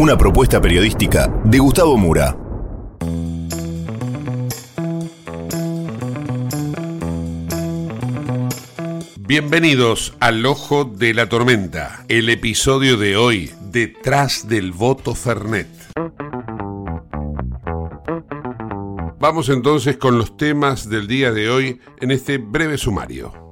Una propuesta periodística de Gustavo Mura. Bienvenidos al Ojo de la Tormenta, el episodio de hoy, Detrás del voto Fernet. Vamos entonces con los temas del día de hoy en este breve sumario.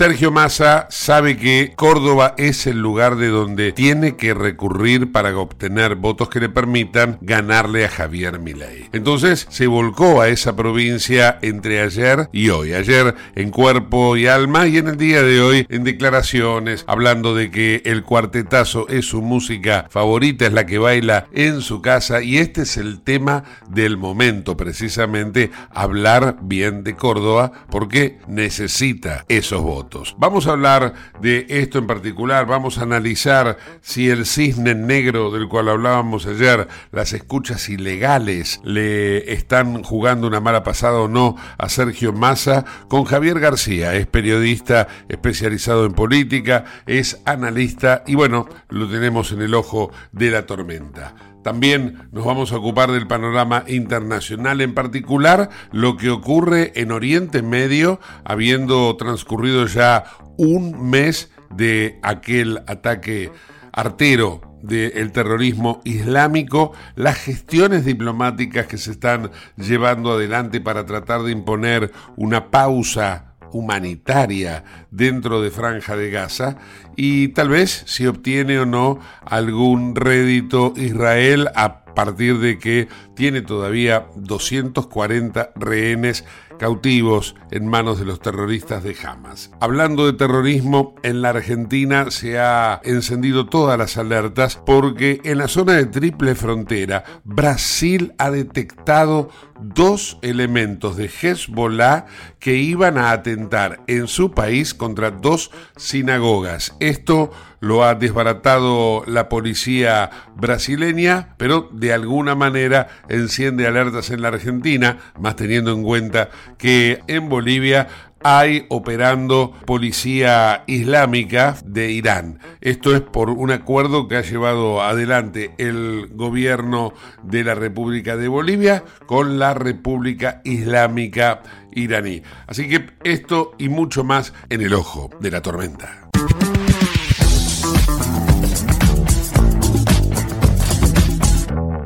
Sergio Massa sabe que Córdoba es el lugar de donde tiene que recurrir para obtener votos que le permitan ganarle a Javier Milei. Entonces se volcó a esa provincia entre ayer y hoy. Ayer en cuerpo y alma y en el día de hoy en declaraciones hablando de que el cuartetazo es su música favorita, es la que baila en su casa y este es el tema del momento precisamente hablar bien de Córdoba porque necesita esos votos. Vamos a hablar de esto en particular, vamos a analizar si el cisne negro del cual hablábamos ayer, las escuchas ilegales, le están jugando una mala pasada o no a Sergio Massa. Con Javier García, es periodista especializado en política, es analista y bueno, lo tenemos en el ojo de la tormenta. También nos vamos a ocupar del panorama internacional, en particular lo que ocurre en Oriente Medio, habiendo transcurrido ya un mes de aquel ataque artero del terrorismo islámico, las gestiones diplomáticas que se están llevando adelante para tratar de imponer una pausa humanitaria dentro de Franja de Gaza y tal vez si obtiene o no algún rédito Israel a partir de que tiene todavía 240 rehenes cautivos en manos de los terroristas de Hamas. Hablando de terrorismo, en la Argentina se ha encendido todas las alertas porque en la zona de triple frontera Brasil ha detectado dos elementos de Hezbollah que iban a atentar en su país contra dos sinagogas. Esto lo ha desbaratado la policía brasileña, pero de alguna manera enciende alertas en la Argentina, más teniendo en cuenta que en Bolivia hay operando policía islámica de Irán. Esto es por un acuerdo que ha llevado adelante el gobierno de la República de Bolivia con la República Islámica iraní. Así que esto y mucho más en el ojo de la tormenta.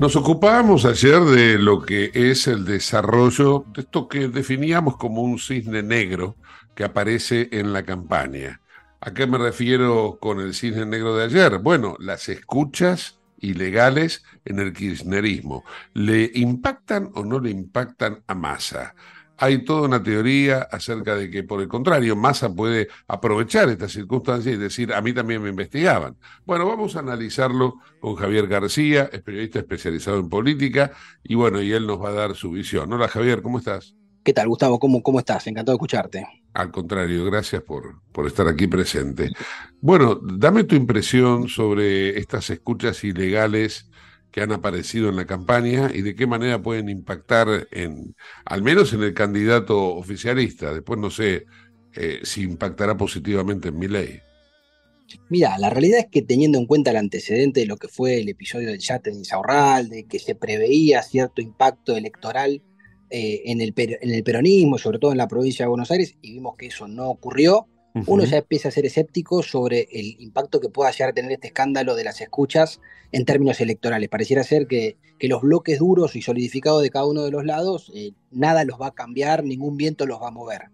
Nos ocupábamos ayer de lo que es el desarrollo de esto que definíamos como un cisne negro que aparece en la campaña. ¿A qué me refiero con el cisne negro de ayer? Bueno, las escuchas ilegales en el kirchnerismo. ¿Le impactan o no le impactan a Massa? Hay toda una teoría acerca de que, por el contrario, Massa puede aprovechar esta circunstancia y decir, a mí también me investigaban. Bueno, vamos a analizarlo con Javier García, es periodista especializado en política, y bueno, y él nos va a dar su visión. Hola Javier, ¿cómo estás? ¿Qué tal, Gustavo? ¿Cómo, cómo estás? Encantado de escucharte. Al contrario, gracias por, por estar aquí presente. Bueno, dame tu impresión sobre estas escuchas ilegales que han aparecido en la campaña y de qué manera pueden impactar en, al menos en el candidato oficialista. Después no sé eh, si impactará positivamente en mi ley. Mira, la realidad es que teniendo en cuenta el antecedente de lo que fue el episodio del yate de Insaurral, de que se preveía cierto impacto electoral eh, en, el, en el peronismo, sobre todo en la provincia de Buenos Aires, y vimos que eso no ocurrió, uno ya empieza a ser escéptico sobre el impacto que pueda llegar a tener este escándalo de las escuchas en términos electorales. Pareciera ser que, que los bloques duros y solidificados de cada uno de los lados, eh, nada los va a cambiar, ningún viento los va a mover.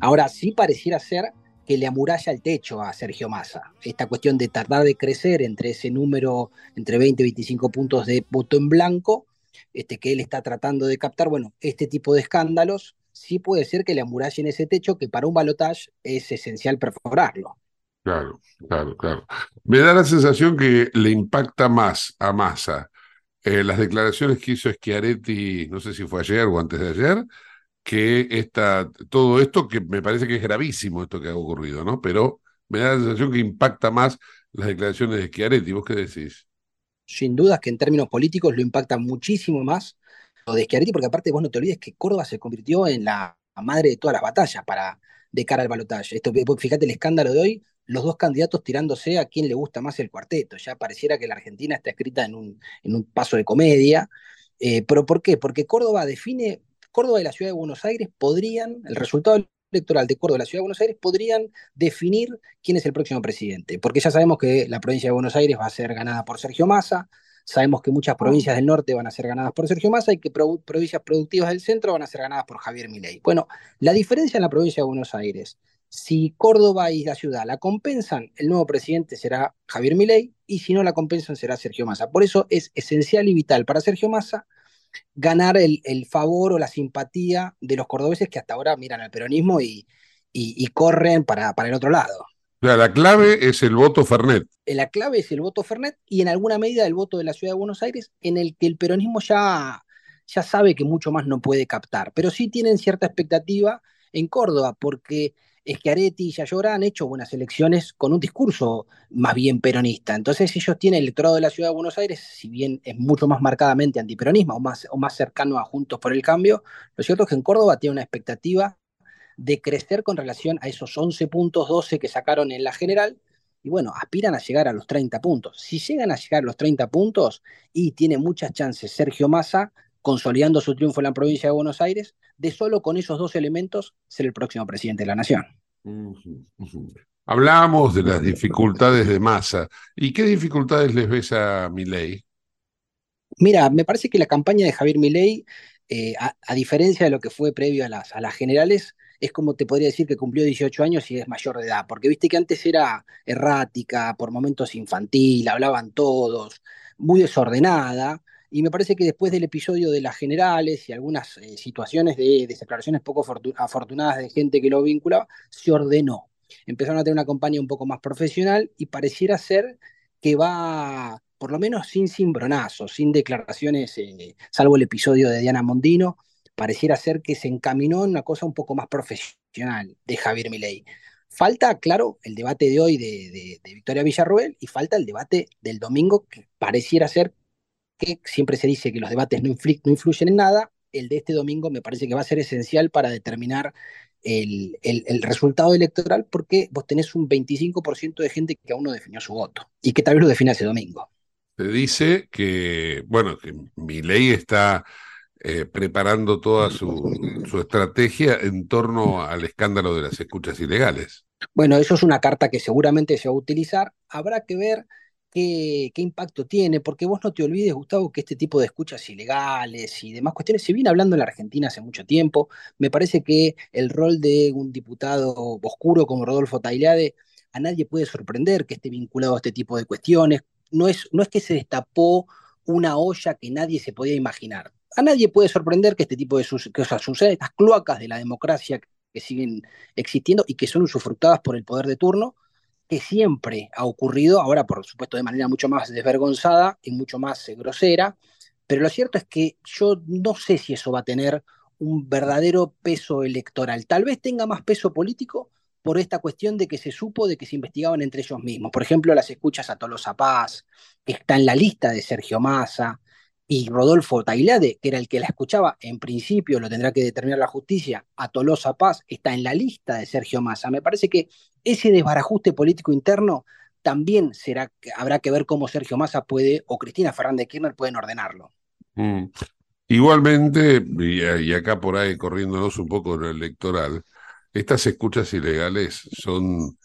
Ahora sí pareciera ser que le amuralla el techo a Sergio Massa. Esta cuestión de tardar de crecer entre ese número, entre 20 y 25 puntos de voto en blanco, este, que él está tratando de captar, bueno, este tipo de escándalos sí puede ser que le amurallen ese techo que para un balotaje es esencial perforarlo. Claro, claro, claro. Me da la sensación que le impacta más a Massa eh, las declaraciones que hizo Schiaretti, no sé si fue ayer o antes de ayer, que esta, todo esto que me parece que es gravísimo esto que ha ocurrido, ¿no? Pero me da la sensación que impacta más las declaraciones de Schiaretti. ¿Vos qué decís? Sin duda que en términos políticos lo impacta muchísimo más de Schiaretti, porque aparte vos no te olvides que Córdoba se convirtió en la madre de todas las batallas para, de cara al balotaje. Esto, fíjate el escándalo de hoy, los dos candidatos tirándose a quién le gusta más el cuarteto. Ya pareciera que la Argentina está escrita en un, en un paso de comedia. Eh, ¿Pero por qué? Porque Córdoba define, Córdoba y la ciudad de Buenos Aires podrían, el resultado electoral de Córdoba y la ciudad de Buenos Aires podrían definir quién es el próximo presidente. Porque ya sabemos que la provincia de Buenos Aires va a ser ganada por Sergio Massa, Sabemos que muchas provincias del norte van a ser ganadas por Sergio Massa y que provincias productivas del centro van a ser ganadas por Javier Milei. Bueno, la diferencia en la provincia de Buenos Aires, si Córdoba y la ciudad la compensan, el nuevo presidente será Javier Milei y si no la compensan será Sergio Massa. Por eso es esencial y vital para Sergio Massa ganar el, favor o la simpatía de los cordobeses que hasta ahora miran al peronismo y, corren para, para el otro lado la clave es el voto Fernet. La clave es el voto Fernet y en alguna medida el voto de la ciudad de Buenos Aires, en el que el peronismo ya, ya sabe que mucho más no puede captar, pero sí tienen cierta expectativa en Córdoba, porque Schiaretti y Yayora han hecho buenas elecciones con un discurso más bien peronista. Entonces ellos tienen el electorado de la ciudad de Buenos Aires, si bien es mucho más marcadamente antiperonismo o más, o más cercano a Juntos por el Cambio, lo cierto es que en Córdoba tiene una expectativa de crecer con relación a esos 11 puntos 12 que sacaron en la general. Y bueno, aspiran a llegar a los 30 puntos. Si llegan a llegar a los 30 puntos, y tiene muchas chances Sergio Massa, consolidando su triunfo en la provincia de Buenos Aires, de solo con esos dos elementos ser el próximo presidente de la nación. Hablábamos de las dificultades de Massa. ¿Y qué dificultades les ves a Milei? Mira, me parece que la campaña de Javier Milei, eh, a, diferencia de lo que fue previo a las, a las generales, es como te podría decir que cumplió 18 años y es mayor de edad, porque viste que antes era errática, por momentos infantil, hablaban todos, muy desordenada, y me parece que después del episodio de las generales y algunas eh, situaciones de, declaraciones poco afortunadas de gente que lo vinculaba, se ordenó. Empezaron a tener una campaña un poco más profesional y pareciera ser que va, por lo menos sin cimbronazos, sin declaraciones, eh, salvo el episodio de Diana Mondino, pareciera ser que se encaminó en una cosa un poco más profesional de Javier Milei. Falta, claro, el debate de hoy de, Victoria Villarroel y falta el debate del domingo, que pareciera ser que siempre se dice que los debates no, influyen en nada. El de este domingo me parece que va a ser esencial para determinar el, resultado electoral porque vos tenés un 25% de gente que aún no definió su voto y que tal vez lo define ese domingo. Se dice que, bueno, que mi ley está eh, preparando toda su, estrategia en torno al escándalo de las escuchas ilegales. Bueno, eso es una carta que seguramente se va a utilizar. Habrá que ver qué, qué impacto tiene, porque vos no te olvides, Gustavo, que este tipo de escuchas ilegales y demás cuestiones se viene hablando en la Argentina hace mucho tiempo. Me parece que el rol de un diputado oscuro como Rodolfo Tailade a nadie puede sorprender que esté vinculado a este tipo de cuestiones. No es, no es que se destapó una olla que nadie se podía imaginar. A nadie puede sorprender que este tipo de cosas sucedan, estas cloacas de la democracia que siguen existiendo y que son usufructadas por el poder de turno, que siempre ha ocurrido, ahora por supuesto de manera mucho más desvergonzada y mucho más eh, grosera, pero lo cierto es que yo no sé si eso va a tener un verdadero peso electoral. Tal vez tenga más peso político por esta cuestión de que se supo de que se investigaban entre ellos mismos. Por ejemplo, las escuchas a Tolosa Paz, que está en la lista de Sergio Massa, y Rodolfo Tailade, que era el que la escuchaba, en principio lo tendrá que determinar la justicia, a Tolosa Paz está en la lista de Sergio Massa. Me parece que ese desbarajuste político interno también será, habrá que ver cómo Sergio Massa puede, o Cristina Fernández Kirchner pueden ordenarlo. Mm. Igualmente, y, acá por ahí corriéndonos un poco lo electoral, estas escuchas ilegales son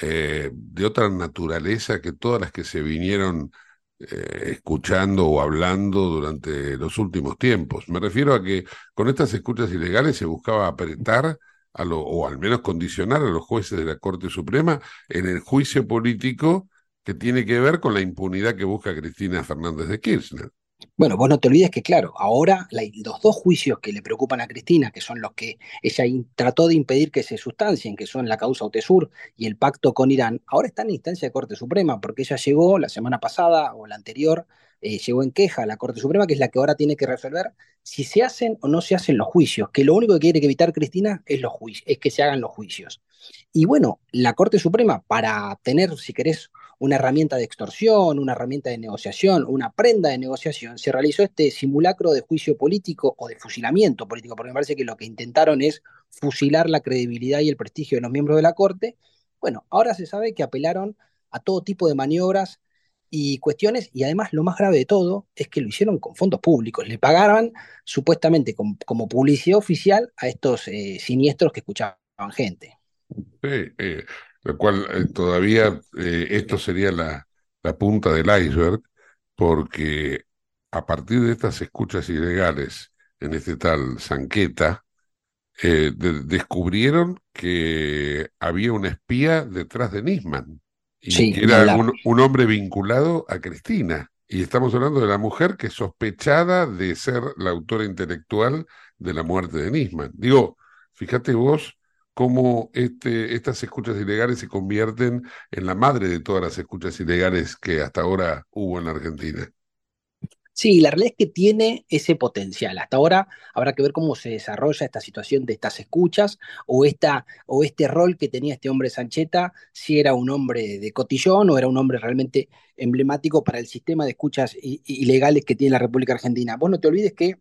eh, de otra naturaleza que todas las que se vinieron eh, escuchando o hablando durante los últimos tiempos. Me refiero a que con estas escuchas ilegales se buscaba apretar a lo, o al menos condicionar a los jueces de la Corte Suprema en el juicio político que tiene que ver con la impunidad que busca Cristina Fernández de Kirchner. Bueno, vos no te olvides que, claro, ahora los dos juicios que le preocupan a Cristina, que son los que ella trató de impedir que se sustancien, que son la causa UTESUR y el pacto con Irán, ahora están en instancia de Corte Suprema, porque ella llegó la semana pasada o la anterior, eh, llegó en queja a la Corte Suprema, que es la que ahora tiene que resolver si se hacen o no se hacen los juicios, que lo único que quiere evitar Cristina es, los es que se hagan los juicios. Y bueno, la Corte Suprema, para tener, si querés, una herramienta de extorsión, una herramienta de negociación, una prenda de negociación, se realizó este simulacro de juicio político o de fusilamiento político, porque me parece que lo que intentaron es fusilar la credibilidad y el prestigio de los miembros de la Corte. Bueno, ahora se sabe que apelaron a todo tipo de maniobras y cuestiones, y además lo más grave de todo es que lo hicieron con fondos públicos, le pagaban supuestamente como, publicidad oficial a estos eh, siniestros que escuchaban gente. Sí, eh, lo cual eh, todavía eh, esto sería la, la punta del iceberg, porque a partir de estas escuchas ilegales en este tal Sanqueta, eh, descubrieron que había un espía detrás de Nisman y que era un, un, hombre vinculado a Cristina. Y estamos hablando de la mujer que es sospechada de ser la autora intelectual de la muerte de Nisman. Digo, fíjate vos cómo este, estas escuchas ilegales se convierten en la madre de todas las escuchas ilegales que hasta ahora hubo en la Argentina. Sí, la realidad es que tiene ese potencial. Hasta ahora habrá que ver cómo se desarrolla esta situación de estas escuchas o, esta, o este rol que tenía este hombre Sancheta, si era un hombre de cotillón o era un hombre realmente emblemático para el sistema de escuchas ilegales que tiene la República Argentina. Vos no te olvides que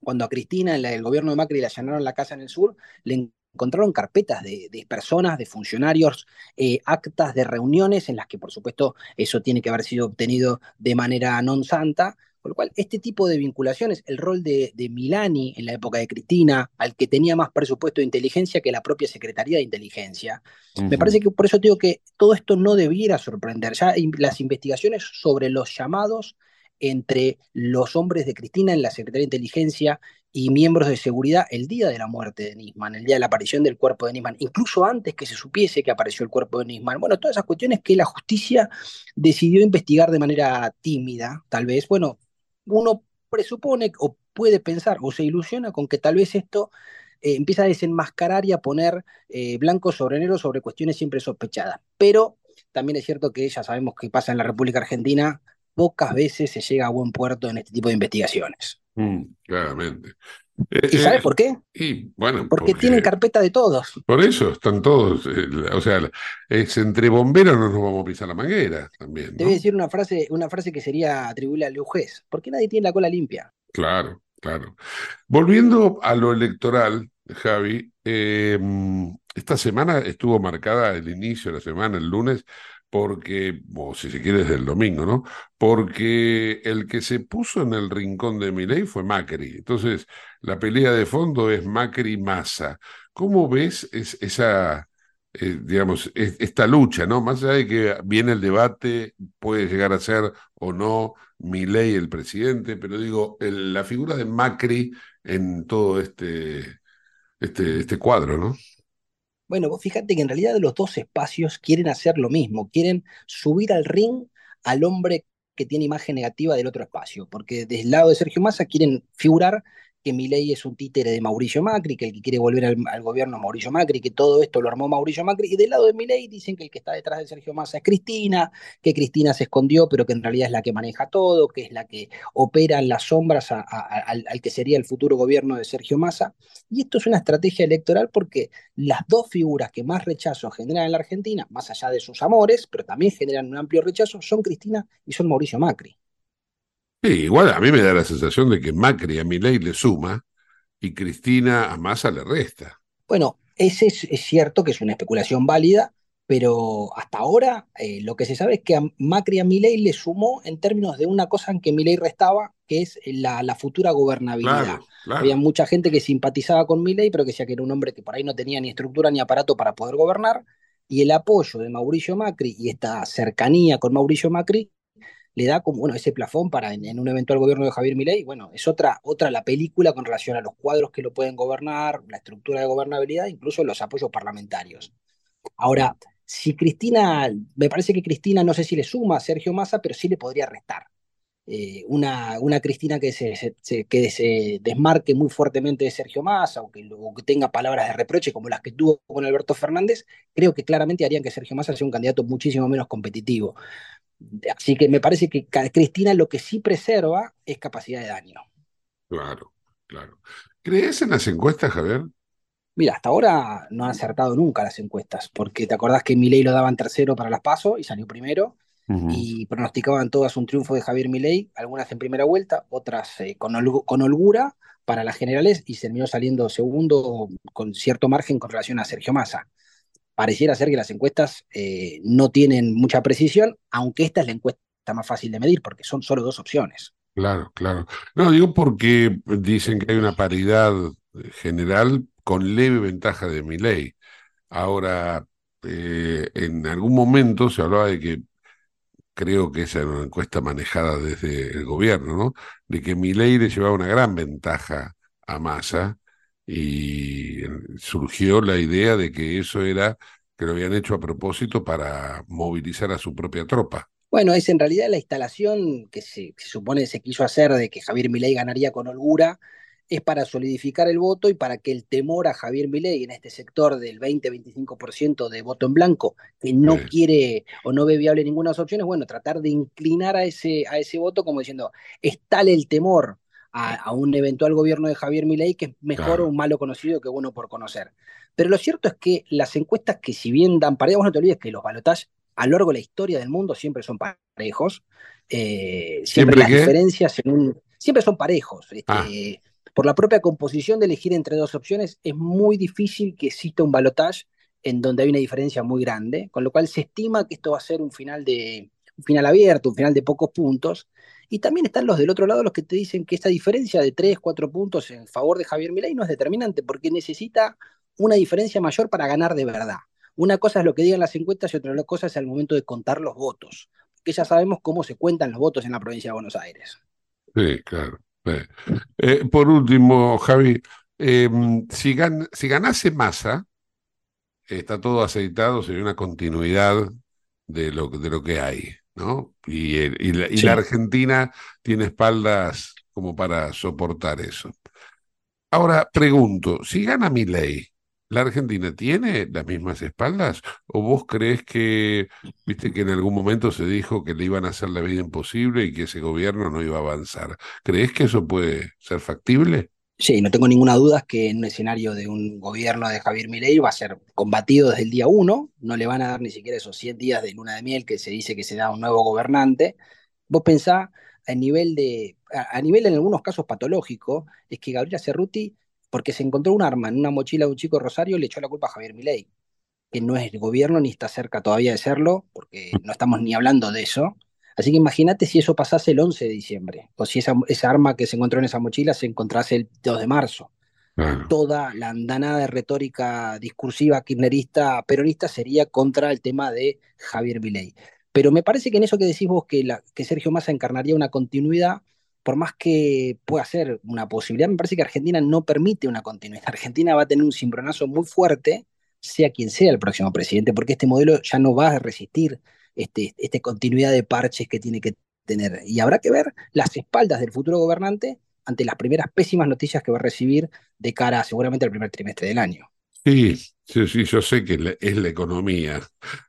cuando a Cristina, el gobierno de Macri, le allanaron la casa en el sur, le encontraron carpetas de, personas, de funcionarios, eh, actas de reuniones en las que, por supuesto, eso tiene que haber sido obtenido de manera non santa. Por lo cual, este tipo de vinculaciones, el rol de, Milani en la época de Cristina, al que tenía más presupuesto de inteligencia que la propia Secretaría de Inteligencia, me parece que por eso digo que todo esto no debiera sorprender. Ya las investigaciones sobre los llamados entre los hombres de Cristina en la Secretaría de Inteligencia y miembros de seguridad el día de la muerte de Nisman, el día de la aparición del cuerpo de Nisman, incluso antes que se supiese que apareció el cuerpo de Nisman. Bueno, todas esas cuestiones que la justicia decidió investigar de manera tímida, tal vez. Bueno, uno presupone o puede pensar o se ilusiona con que tal vez esto eh, empieza a desenmascarar y a poner eh, blanco sobre negro sobre cuestiones siempre sospechadas. Pero también es cierto que ya sabemos que pasa en la República Argentina, pocas veces se llega a buen puerto en este tipo de investigaciones. Mm, claramente. ¿Y sabes eh, por qué? Y, bueno, porque, tienen carpeta de todos. Por eso están todos. Eh, o sea, es entre bomberos no nos vamos a pisar la manguera también. Te voy a decir una frase, una frase que sería atribuible a Lujés. ¿Por qué nadie tiene la cola limpia? Claro, claro. Volviendo a lo electoral, Javi, eh, esta semana estuvo marcada el inicio de la semana, el lunes, porque, o si se quiere desde el domingo, ¿no? Porque el que se puso en el rincón de Milei fue Macri. Entonces, la pelea de fondo es Macri-Massa. ¿Cómo ves esa eh, digamos, esta lucha, ¿no? Más allá de que viene el debate, puede llegar a ser o no ley el presidente, pero digo, la figura de Macri en todo este, este, este cuadro, ¿no? Bueno, vos fíjate que en realidad los dos espacios quieren hacer lo mismo, quieren subir al ring al hombre que tiene imagen negativa del otro espacio, porque desde el lado de Sergio Massa quieren figurar que Milei es un títere de Mauricio Macri, que el que quiere volver al, gobierno es Mauricio Macri, que todo esto lo armó Mauricio Macri, y del lado de Milei dicen que el que está detrás de Sergio Massa es Cristina, que Cristina se escondió, pero que en realidad es la que maneja todo, que es la que opera en las sombras al, que sería el futuro gobierno de Sergio Massa. Y esto es una estrategia electoral porque las dos figuras que más rechazo generan en la Argentina, más allá de sus amores, pero también generan un amplio rechazo, son Cristina y son Mauricio Macri. Sí, igual a mí me da la sensación de que Macri a Milei le suma y Cristina a Massa le resta. Bueno, ese es, cierto que es una especulación válida, pero hasta ahora eh, lo que se sabe es que a Macri a Milei le sumó en términos de una cosa en que Milei restaba, que es la, futura gobernabilidad. Había mucha gente que simpatizaba con Milei, pero que decía que era un hombre que por ahí no tenía ni estructura ni aparato para poder gobernar, y el apoyo de Mauricio Macri y esta cercanía con Mauricio Macri le da como, bueno, ese plafón para en, un eventual gobierno de Javier Milei, bueno, es otra, otra la película con relación a los cuadros que lo pueden gobernar, la estructura de gobernabilidad, incluso los apoyos parlamentarios. Ahora, si Cristina, me parece que Cristina no sé si le suma a Sergio Massa, pero sí le podría restar. Eh, una, una Cristina que se, que se desmarque muy fuertemente de Sergio Massa o que, o que, tenga palabras de reproche como las que tuvo con Alberto Fernández, creo que claramente harían que Sergio Massa sea un candidato muchísimo menos competitivo. Así que me parece que Cristina lo que sí preserva es capacidad de daño. Claro, claro. ¿Crees en las encuestas, Javier? Mira, hasta ahora no han acertado nunca las encuestas, porque te acordás que Milei lo daban tercero para las PASO y salió primero, y pronosticaban todas un triunfo de Javier Milei, algunas en primera vuelta, otras eh, con, con, holgura para las generales, y terminó saliendo segundo con cierto margen con relación a Sergio Massa pareciera ser que las encuestas eh, no tienen mucha precisión, aunque esta es la encuesta más fácil de medir, porque son solo dos opciones. Claro, claro. No, digo porque dicen que hay una paridad general con leve ventaja de mi ley. Ahora, eh, en algún momento se hablaba de que, creo que esa era una encuesta manejada desde el gobierno, ¿no? De que mi ley le llevaba una gran ventaja a Massa y surgió la idea de que eso era que lo habían hecho a propósito para movilizar a su propia tropa. Bueno, es en realidad la instalación que se, supone se quiso hacer de que Javier Milei ganaría con holgura, es para solidificar el voto y para que el temor a Javier Milei en este sector del 20-25% de voto en blanco, que no quiere o no ve viable ninguna de las opciones, bueno, tratar de inclinar a ese, a ese voto como diciendo, es tal el temor a, un eventual gobierno de Javier Milei que es mejor un malo conocido que bueno por conocer. Pero lo cierto es que las encuestas que si bien dan parejos, no te olvides que los balotajes a lo largo de la historia del mundo siempre son parejos. Eh, siempre, las diferencias siempre son parejos. Este, ah. Por la propia composición de elegir entre dos opciones, es muy difícil que exista un balotaje en donde hay una diferencia muy grande, con lo cual se estima que esto va a ser un final de un final abierto, un final de pocos puntos, y también están los del otro lado, los que te dicen que esta diferencia de 3, 4 puntos en favor de Javier Milei no es determinante, porque necesita una diferencia mayor para ganar de verdad. Una cosa es lo que digan las encuestas y otra cosa es el momento de contar los votos, que ya sabemos cómo se cuentan los votos en la provincia de Buenos Aires. Sí, claro. Eh, por último, Javi, em, si, si ganase Massa, está todo aceitado, sería una continuidad de lo, de lo que hay. ¿No? Y, y, la, Argentina tiene espaldas como para soportar eso. Ahora pregunto, si gana mi ley, ¿la Argentina tiene las mismas espaldas? ¿O vos crees que, viste que en algún momento se dijo que le iban a hacer la vida imposible y que ese gobierno no iba a avanzar? ¿Crees que eso puede ser factible? Sí, no tengo ninguna duda que en un escenario de un gobierno de Javier Milei va a ser combatido desde el día uno, no le van a dar ni siquiera esos 100 días de luna de miel que se dice que se da un nuevo gobernante. Vos pensá a nivel de, a, nivel en algunos casos patológico, es que Gabriela Cerruti, porque se encontró un arma en una mochila de un chico Rosario, le echó la culpa a Javier Milei, que no es el gobierno ni está cerca todavía de serlo, porque no estamos ni hablando de eso. Así que imagínate si eso pasase el 11 de diciembre, o si esa, esa, arma que se encontró en esa mochila se encontrase el 2 de marzo. toda la andanada de retórica discursiva kirchnerista peronista sería contra el tema de Javier Milei. Pero me parece que en eso que decís vos, que, la, que Sergio Massa encarnaría una continuidad, por más que pueda ser una posibilidad, me parece que Argentina no permite una continuidad. Argentina va a tener un cimbronazo muy fuerte, sea quien sea el próximo presidente, porque este modelo ya no va a resistir este, esta continuidad de parches que tiene que tener. Y habrá que ver las espaldas del futuro gobernante ante las primeras pésimas noticias que va a recibir de cara seguramente al primer trimestre del año. Sí, sí, sí, yo sé que es la economía,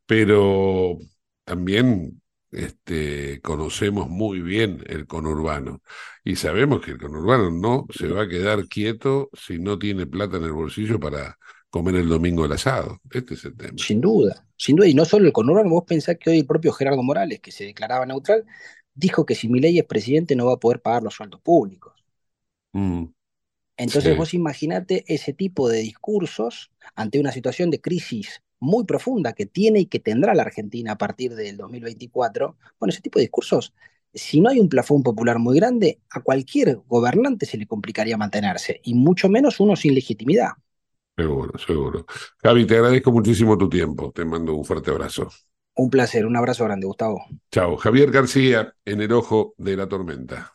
pero también este, conocemos muy bien el conurbano y sabemos que el conurbano no se va a quedar quieto si no tiene plata en el bolsillo para comer el domingo el asado. Este es el tema. Sin duda, sin duda. Y no solo el conurbano, vos pensás que hoy el propio Gerardo Morales, que se declaraba neutral, dijo que si Milei es presidente no va a poder pagar los sueldos públicos. Mm, Entonces vos imaginate ese tipo de discursos ante una situación de crisis muy profunda que tiene y que tendrá la Argentina a partir del 2024, bueno, ese tipo de discursos, si no hay un plafón popular muy grande, a cualquier gobernante se le complicaría mantenerse, y mucho menos uno sin legitimidad. Seguro, seguro. Javi, te agradezco muchísimo tu tiempo. Te mando un fuerte abrazo. Un placer, un abrazo grande, Gustavo. Chao. Javier García, en el ojo de la tormenta.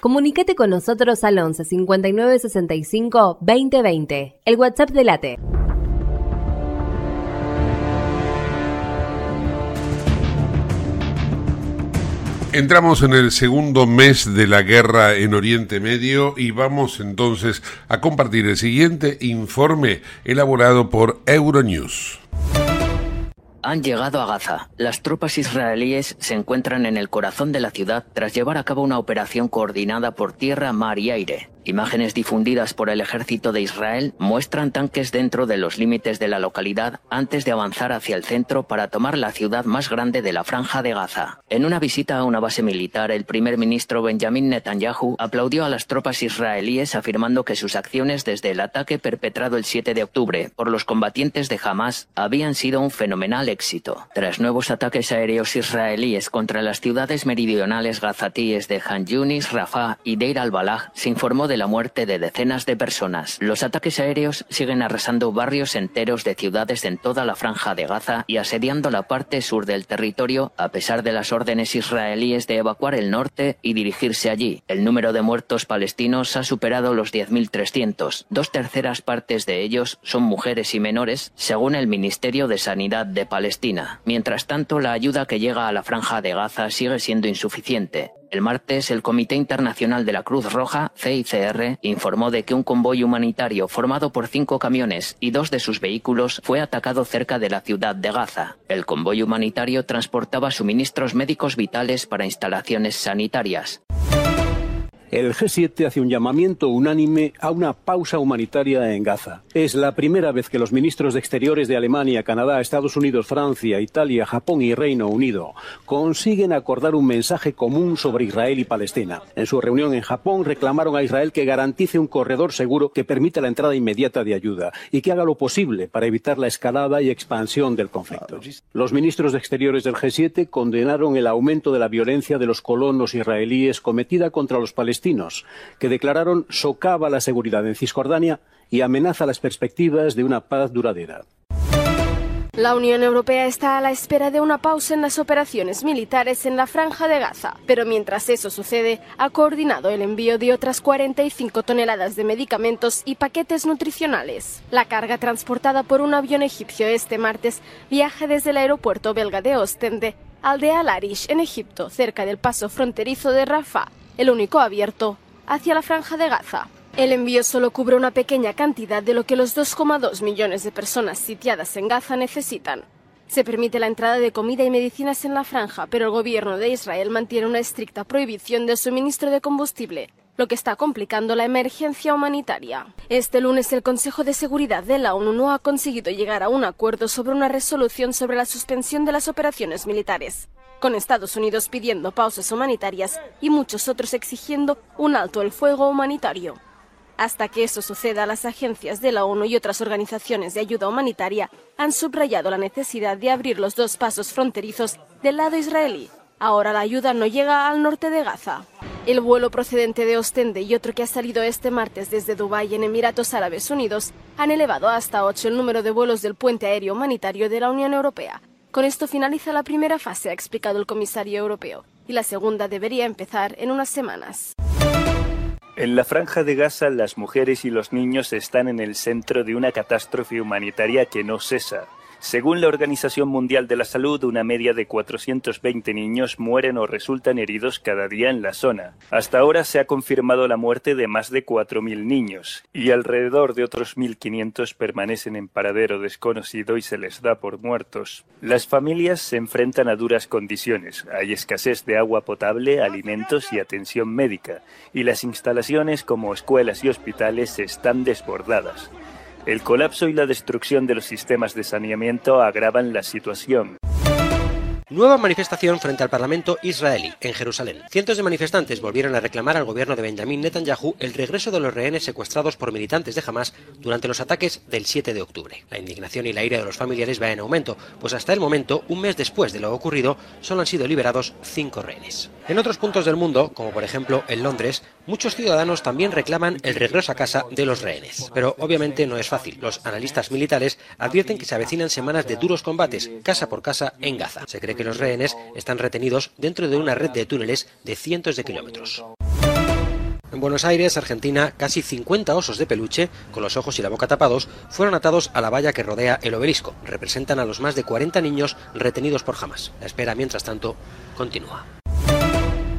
Comunicate con nosotros al 11 59 65 2020, el WhatsApp de Late. Entramos en el segundo mes de la guerra en Oriente Medio y vamos entonces a compartir el siguiente informe elaborado por Euronews han llegado a Gaza. Las tropas israelíes se encuentran en el corazón de la ciudad tras llevar a cabo una operación coordinada por tierra, mar y aire. Imágenes difundidas por el ejército de Israel muestran tanques dentro de los límites de la localidad antes de avanzar hacia el centro para tomar la ciudad más grande de la franja de Gaza. En una visita a una base militar, el primer ministro Benjamin Netanyahu aplaudió a las tropas israelíes afirmando que sus acciones desde el ataque perpetrado el 7 de octubre por los combatientes de Hamas habían sido un fenomenal éxito. Tras nuevos ataques aéreos israelíes contra las ciudades meridionales gazatíes de Han Yunis, Rafah y Deir al-Balah, se informó de la muerte de decenas de personas. Los ataques aéreos siguen arrasando barrios enteros de ciudades en toda la franja de Gaza y asediando la parte sur del territorio a pesar de las órdenes israelíes de evacuar el norte y dirigirse allí. El número de muertos palestinos ha superado los 10.300. Dos terceras partes de ellos son mujeres y menores, según el Ministerio de Sanidad de Palestina. Mientras tanto, la ayuda que llega a la franja de Gaza sigue siendo insuficiente. El martes, el Comité Internacional de la Cruz Roja, CICR, informó de que un convoy humanitario formado por cinco camiones y dos de sus vehículos fue atacado cerca de la ciudad de Gaza. El convoy humanitario transportaba suministros médicos vitales para instalaciones sanitarias. El G7 hace un llamamiento unánime a una pausa humanitaria en Gaza. Es la primera vez que los ministros de Exteriores de Alemania, Canadá, Estados Unidos, Francia, Italia, Japón y Reino Unido consiguen acordar un mensaje común sobre Israel y Palestina. En su reunión en Japón reclamaron a Israel que garantice un corredor seguro que permita la entrada inmediata de ayuda y que haga lo posible para evitar la escalada y expansión del conflicto. Los ministros de Exteriores del G7 condenaron el aumento de la violencia de los colonos israelíes cometida contra los palestinos que declararon socava la seguridad en Cisjordania y amenaza las perspectivas de una paz duradera. La Unión Europea está a la espera de una pausa en las operaciones militares en la franja de Gaza, pero mientras eso sucede, ha coordinado el envío de otras 45 toneladas de medicamentos y paquetes nutricionales. La carga transportada por un avión egipcio este martes viaja desde el aeropuerto belga de Ostende al de Al-Arish en Egipto, cerca del paso fronterizo de Rafah, el único abierto, hacia la franja de Gaza. El envío solo cubre una pequeña cantidad de lo que los 2,2 millones de personas sitiadas en Gaza necesitan. Se permite la entrada de comida y medicinas en la franja, pero el gobierno de Israel mantiene una estricta prohibición de suministro de combustible, lo que está complicando la emergencia humanitaria. Este lunes el Consejo de Seguridad de la ONU no ha conseguido llegar a un acuerdo sobre una resolución sobre la suspensión de las operaciones militares con Estados Unidos pidiendo pausas humanitarias y muchos otros exigiendo un alto el fuego humanitario. Hasta que eso suceda, las agencias de la ONU y otras organizaciones de ayuda humanitaria han subrayado la necesidad de abrir los dos pasos fronterizos del lado israelí. Ahora la ayuda no llega al norte de Gaza. El vuelo procedente de Ostende y otro que ha salido este martes desde Dubái en Emiratos Árabes Unidos han elevado hasta ocho el número de vuelos del puente aéreo humanitario de la Unión Europea. Con esto finaliza la primera fase, ha explicado el comisario europeo, y la segunda debería empezar en unas semanas. En la franja de Gaza, las mujeres y los niños están en el centro de una catástrofe humanitaria que no cesa. Según la Organización Mundial de la Salud, una media de 420 niños mueren o resultan heridos cada día en la zona. Hasta ahora se ha confirmado la muerte de más de 4.000 niños y alrededor de otros 1.500 permanecen en paradero desconocido y se les da por muertos. Las familias se enfrentan a duras condiciones. Hay escasez de agua potable, alimentos y atención médica, y las instalaciones como escuelas y hospitales están desbordadas. El colapso y la destrucción de los sistemas de saneamiento agravan la situación. Nueva manifestación frente al Parlamento israelí en Jerusalén. Cientos de manifestantes volvieron a reclamar al gobierno de Benjamín Netanyahu el regreso de los rehenes secuestrados por militantes de Hamas durante los ataques del 7 de octubre. La indignación y la ira de los familiares va en aumento, pues hasta el momento, un mes después de lo ocurrido, solo han sido liberados cinco rehenes. En otros puntos del mundo, como por ejemplo en Londres, muchos ciudadanos también reclaman el regreso a casa de los rehenes. Pero obviamente no es fácil. Los analistas militares advierten que se avecinan semanas de duros combates, casa por casa, en Gaza. Se cree que los rehenes están retenidos dentro de una red de túneles de cientos de kilómetros. En Buenos Aires, Argentina, casi 50 osos de peluche, con los ojos y la boca tapados, fueron atados a la valla que rodea el obelisco. Representan a los más de 40 niños retenidos por Hamas. La espera, mientras tanto, continúa.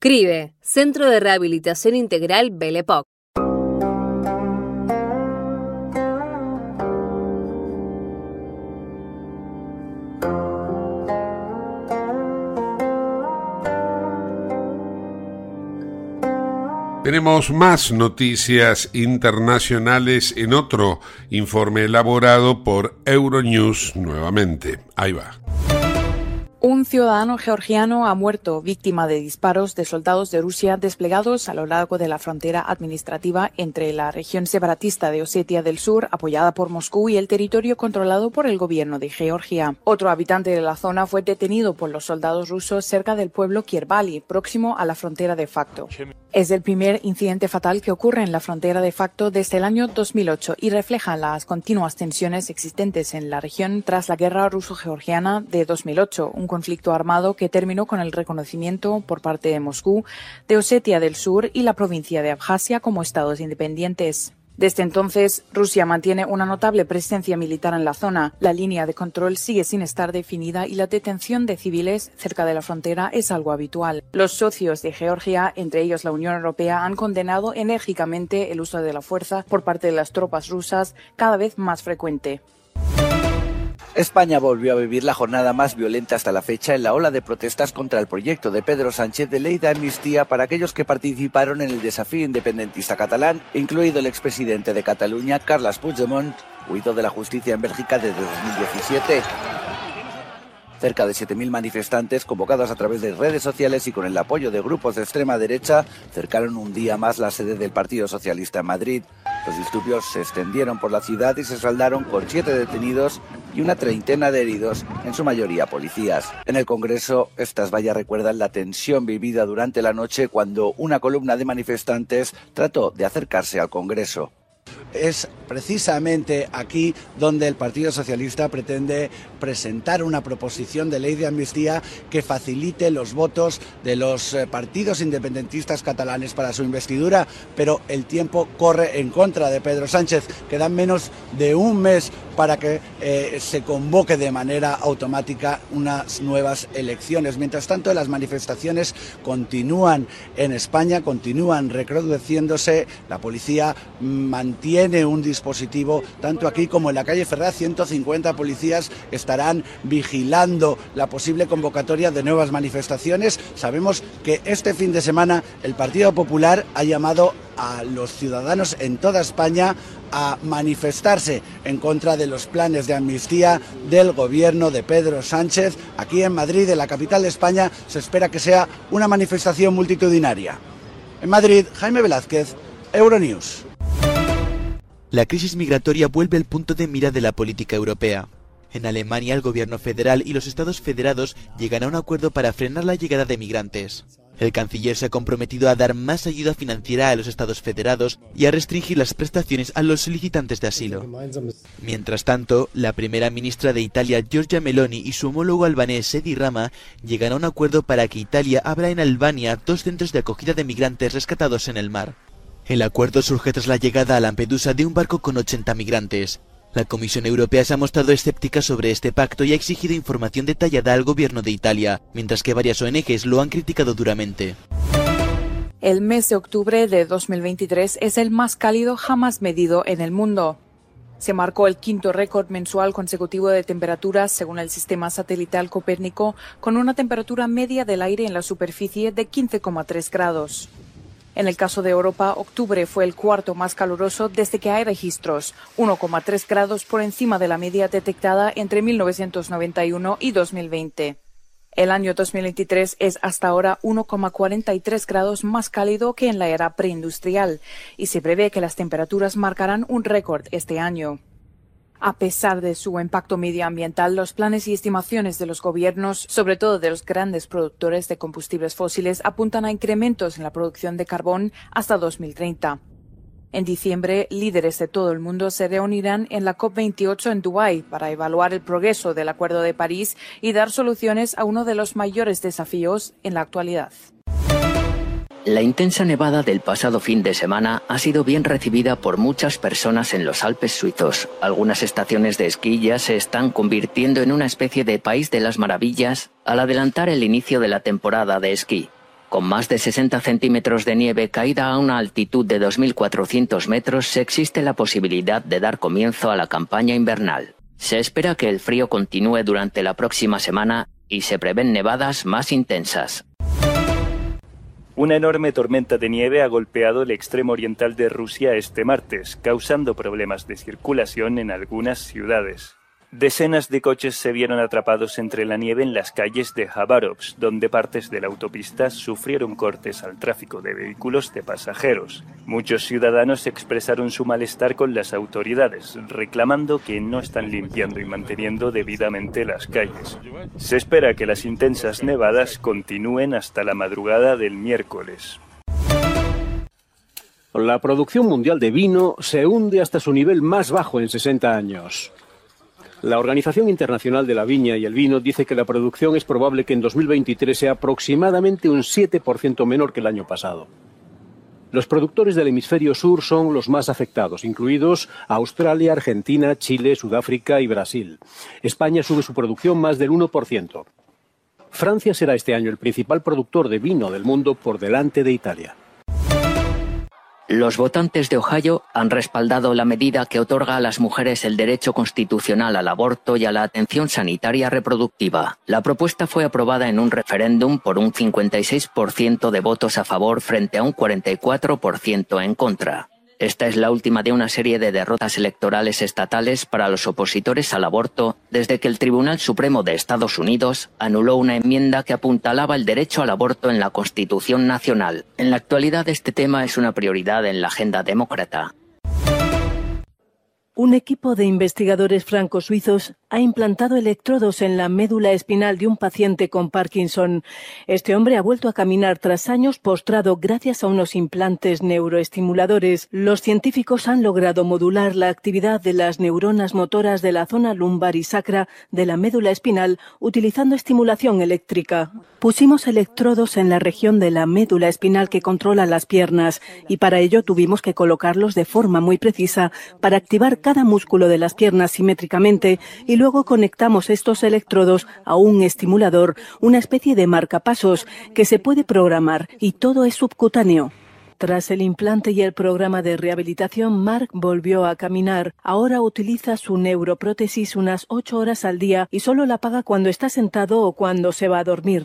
CRIBE, Centro de Rehabilitación Integral Belepoc. Tenemos más noticias internacionales en otro informe elaborado por Euronews nuevamente. Ahí va. Un ciudadano georgiano ha muerto víctima de disparos de soldados de Rusia desplegados a lo largo de la frontera administrativa entre la región separatista de Osetia del Sur, apoyada por Moscú, y el territorio controlado por el gobierno de Georgia. Otro habitante de la zona fue detenido por los soldados rusos cerca del pueblo Kierbali, próximo a la frontera de facto. Es el primer incidente fatal que ocurre en la frontera de facto desde el año 2008 y refleja las continuas tensiones existentes en la región tras la guerra ruso-georgiana de 2008, un conflicto armado que terminó con el reconocimiento por parte de Moscú de Osetia del Sur y la provincia de Abjasia como estados independientes. Desde entonces, Rusia mantiene una notable presencia militar en la zona. La línea de control sigue sin estar definida y la detención de civiles cerca de la frontera es algo habitual. Los socios de Georgia, entre ellos la Unión Europea, han condenado enérgicamente el uso de la fuerza por parte de las tropas rusas, cada vez más frecuente. España volvió a vivir la jornada más violenta hasta la fecha en la ola de protestas contra el proyecto de Pedro Sánchez de ley de amnistía para aquellos que participaron en el desafío independentista catalán, incluido el expresidente de Cataluña, Carles Puigdemont, huido de la justicia en Bélgica desde 2017. Cerca de 7.000 manifestantes convocados a través de redes sociales y con el apoyo de grupos de extrema derecha cercaron un día más la sede del Partido Socialista en Madrid. Los disturbios se extendieron por la ciudad y se saldaron con siete detenidos y una treintena de heridos, en su mayoría policías. En el Congreso, estas vallas recuerdan la tensión vivida durante la noche cuando una columna de manifestantes trató de acercarse al Congreso es precisamente aquí donde el Partido Socialista pretende presentar una proposición de ley de amnistía que facilite los votos de los eh, partidos independentistas catalanes para su investidura, pero el tiempo corre en contra de Pedro Sánchez. Quedan menos de un mes para que eh, se convoque de manera automática unas nuevas elecciones. Mientras tanto, las manifestaciones continúan en España, continúan recrudeciéndose. La policía mantiene un dispositivo tanto aquí como en la calle Ferraz. 150 policías estarán vigilando la posible convocatoria de nuevas manifestaciones. Sabemos que este fin de semana el Partido Popular ha llamado a los ciudadanos en toda España a manifestarse en contra de los planes de amnistía del gobierno de Pedro Sánchez. Aquí en Madrid, en la capital de España, se espera que sea una manifestación multitudinaria. En Madrid, Jaime Velázquez, Euronews. La crisis migratoria vuelve al punto de mira de la política europea. En Alemania, el gobierno federal y los estados federados llegan a un acuerdo para frenar la llegada de migrantes. El canciller se ha comprometido a dar más ayuda financiera a los estados federados y a restringir las prestaciones a los solicitantes de asilo. Mientras tanto, la primera ministra de Italia, Giorgia Meloni, y su homólogo albanés, Edi Rama, llegan a un acuerdo para que Italia abra en Albania dos centros de acogida de migrantes rescatados en el mar. El acuerdo surge tras la llegada a Lampedusa de un barco con 80 migrantes. La Comisión Europea se ha mostrado escéptica sobre este pacto y ha exigido información detallada al gobierno de Italia, mientras que varias ONGs lo han criticado duramente. El mes de octubre de 2023 es el más cálido jamás medido en el mundo. Se marcó el quinto récord mensual consecutivo de temperaturas según el sistema satelital Copérnico, con una temperatura media del aire en la superficie de 15,3 grados. En el caso de Europa, octubre fue el cuarto más caluroso desde que hay registros, 1,3 grados por encima de la media detectada entre 1991 y 2020. El año 2023 es hasta ahora 1,43 grados más cálido que en la era preindustrial y se prevé que las temperaturas marcarán un récord este año. A pesar de su impacto medioambiental, los planes y estimaciones de los gobiernos, sobre todo de los grandes productores de combustibles fósiles, apuntan a incrementos en la producción de carbón hasta 2030. En diciembre, líderes de todo el mundo se reunirán en la COP28 en Dubái para evaluar el progreso del Acuerdo de París y dar soluciones a uno de los mayores desafíos en la actualidad. La intensa nevada del pasado fin de semana ha sido bien recibida por muchas personas en los Alpes suizos. Algunas estaciones de esquí ya se están convirtiendo en una especie de país de las maravillas al adelantar el inicio de la temporada de esquí. Con más de 60 centímetros de nieve caída a una altitud de 2.400 metros, existe la posibilidad de dar comienzo a la campaña invernal. Se espera que el frío continúe durante la próxima semana y se prevén nevadas más intensas. Una enorme tormenta de nieve ha golpeado el extremo oriental de Rusia este martes, causando problemas de circulación en algunas ciudades. Decenas de coches se vieron atrapados entre la nieve en las calles de Khabarovsk, donde partes de la autopista sufrieron cortes al tráfico de vehículos de pasajeros. Muchos ciudadanos expresaron su malestar con las autoridades, reclamando que no están limpiando y manteniendo debidamente las calles. Se espera que las intensas nevadas continúen hasta la madrugada del miércoles. La producción mundial de vino se hunde hasta su nivel más bajo en 60 años. La Organización Internacional de la Viña y el Vino dice que la producción es probable que en 2023 sea aproximadamente un 7% menor que el año pasado. Los productores del hemisferio sur son los más afectados, incluidos Australia, Argentina, Chile, Sudáfrica y Brasil. España sube su producción más del 1%. Francia será este año el principal productor de vino del mundo por delante de Italia. Los votantes de Ohio han respaldado la medida que otorga a las mujeres el derecho constitucional al aborto y a la atención sanitaria reproductiva. La propuesta fue aprobada en un referéndum por un 56% de votos a favor frente a un 44% en contra. Esta es la última de una serie de derrotas electorales estatales para los opositores al aborto desde que el Tribunal Supremo de Estados Unidos anuló una enmienda que apuntalaba el derecho al aborto en la Constitución Nacional. En la actualidad este tema es una prioridad en la agenda demócrata. Un equipo de investigadores franco-suizos ha implantado electrodos en la médula espinal de un paciente con Parkinson. Este hombre ha vuelto a caminar tras años postrado gracias a unos implantes neuroestimuladores. Los científicos han logrado modular la actividad de las neuronas motoras de la zona lumbar y sacra de la médula espinal utilizando estimulación eléctrica. Pusimos electrodos en la región de la médula espinal que controla las piernas y para ello tuvimos que colocarlos de forma muy precisa para activar cada músculo de las piernas simétricamente y luego conectamos estos electrodos a un estimulador, una especie de marcapasos que se puede programar y todo es subcutáneo. Tras el implante y el programa de rehabilitación, Mark volvió a caminar. Ahora utiliza su neuroprótesis unas ocho horas al día y solo la paga cuando está sentado o cuando se va a dormir.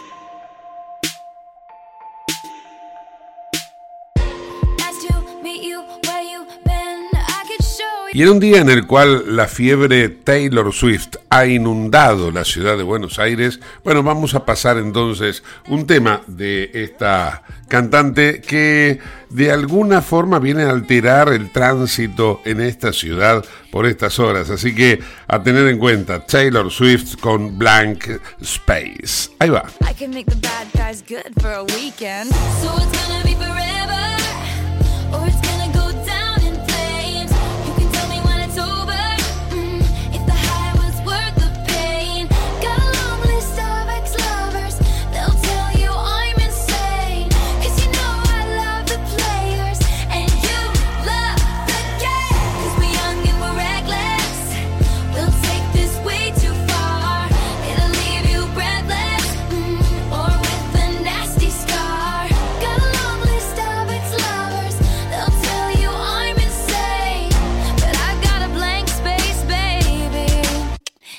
Y era un día en el cual la fiebre Taylor Swift ha inundado la ciudad de Buenos Aires. Bueno, vamos a pasar entonces un tema de esta cantante que de alguna forma viene a alterar el tránsito en esta ciudad por estas horas. Así que a tener en cuenta Taylor Swift con Blank Space. Ahí va. They'll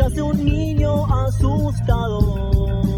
yace un niño asustado.